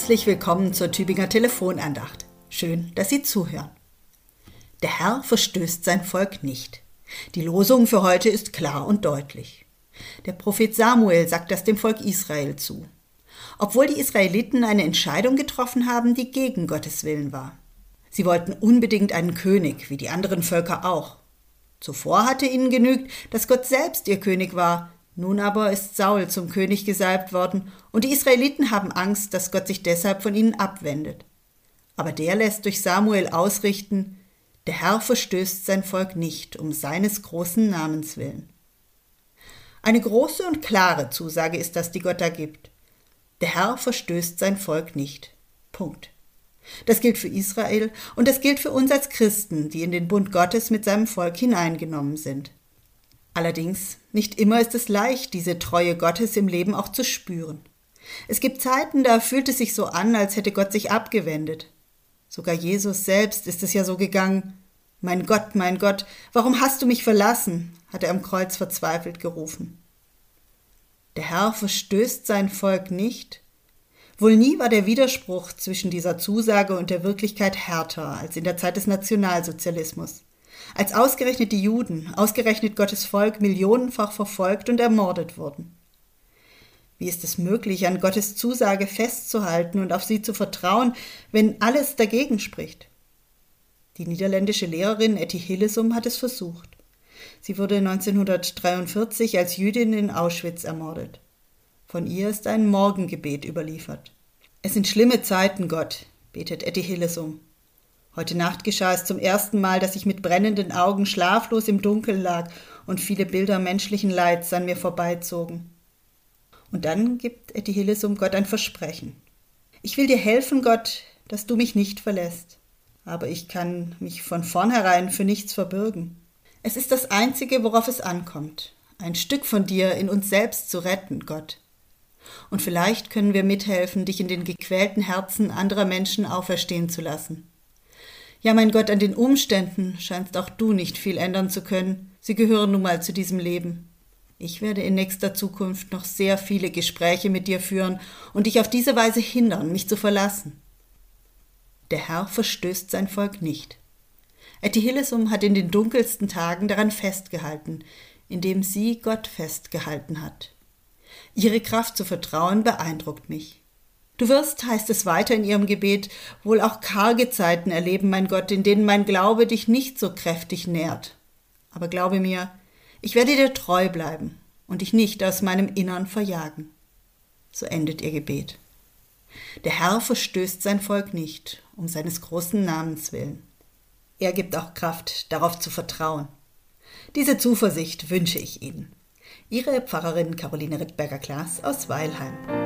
Herzlich willkommen zur Tübinger Telefonandacht. Schön, dass Sie zuhören. Der Herr verstößt sein Volk nicht. Die Losung für heute ist klar und deutlich. Der Prophet Samuel sagt das dem Volk Israel zu. Obwohl die Israeliten eine Entscheidung getroffen haben, die gegen Gottes Willen war. Sie wollten unbedingt einen König, wie die anderen Völker auch. Zuvor hatte ihnen genügt, dass Gott selbst ihr König war, nun aber ist Saul zum König gesalbt worden, und die Israeliten haben Angst, dass Gott sich deshalb von ihnen abwendet. Aber der lässt durch Samuel ausrichten, der Herr verstößt sein Volk nicht um seines großen Namens willen. Eine große und klare Zusage ist das, die Gott da gibt. Der Herr verstößt sein Volk nicht. Punkt. Das gilt für Israel und das gilt für uns als Christen, die in den Bund Gottes mit seinem Volk hineingenommen sind. Allerdings, nicht immer ist es leicht, diese Treue Gottes im Leben auch zu spüren. Es gibt Zeiten, da fühlt es sich so an, als hätte Gott sich abgewendet. Sogar Jesus selbst ist es ja so gegangen. Mein Gott, mein Gott, warum hast du mich verlassen? hat er am Kreuz verzweifelt gerufen. Der Herr verstößt sein Volk nicht. Wohl nie war der Widerspruch zwischen dieser Zusage und der Wirklichkeit härter als in der Zeit des Nationalsozialismus als ausgerechnet die Juden, ausgerechnet Gottes Volk, millionenfach verfolgt und ermordet wurden. Wie ist es möglich, an Gottes Zusage festzuhalten und auf sie zu vertrauen, wenn alles dagegen spricht? Die niederländische Lehrerin Etty Hillesum hat es versucht. Sie wurde 1943 als Jüdin in Auschwitz ermordet. Von ihr ist ein Morgengebet überliefert. Es sind schlimme Zeiten, Gott, betet Etty Hillesum. Heute Nacht geschah es zum ersten Mal, dass ich mit brennenden Augen schlaflos im Dunkeln lag und viele Bilder menschlichen Leids an mir vorbeizogen. Und dann gibt Etty Hillesum Gott ein Versprechen. Ich will dir helfen, Gott, dass du mich nicht verlässt. Aber ich kann mich von vornherein für nichts verbürgen. Es ist das Einzige, worauf es ankommt, ein Stück von dir in uns selbst zu retten, Gott. Und vielleicht können wir mithelfen, dich in den gequälten Herzen anderer Menschen auferstehen zu lassen. Ja, mein Gott, an den Umständen scheinst auch du nicht viel ändern zu können. Sie gehören nun mal zu diesem Leben. Ich werde in nächster Zukunft noch sehr viele Gespräche mit dir führen und dich auf diese Weise hindern, mich zu verlassen. Der Herr verstößt sein Volk nicht. Etty Hillesum hat in den dunkelsten Tagen daran festgehalten, indem sie Gott festgehalten hat. Ihre Kraft zu vertrauen beeindruckt mich. Du wirst, heißt es weiter in ihrem Gebet, wohl auch karge Zeiten erleben, mein Gott, in denen mein Glaube dich nicht so kräftig nährt. Aber glaube mir, ich werde dir treu bleiben und dich nicht aus meinem Innern verjagen. So endet ihr Gebet. Der Herr verstößt sein Volk nicht, um seines großen Namens willen. Er gibt auch Kraft, darauf zu vertrauen. Diese Zuversicht wünsche ich Ihnen. Ihre Pfarrerin Caroline Rittberger-Klaas aus Weilheim.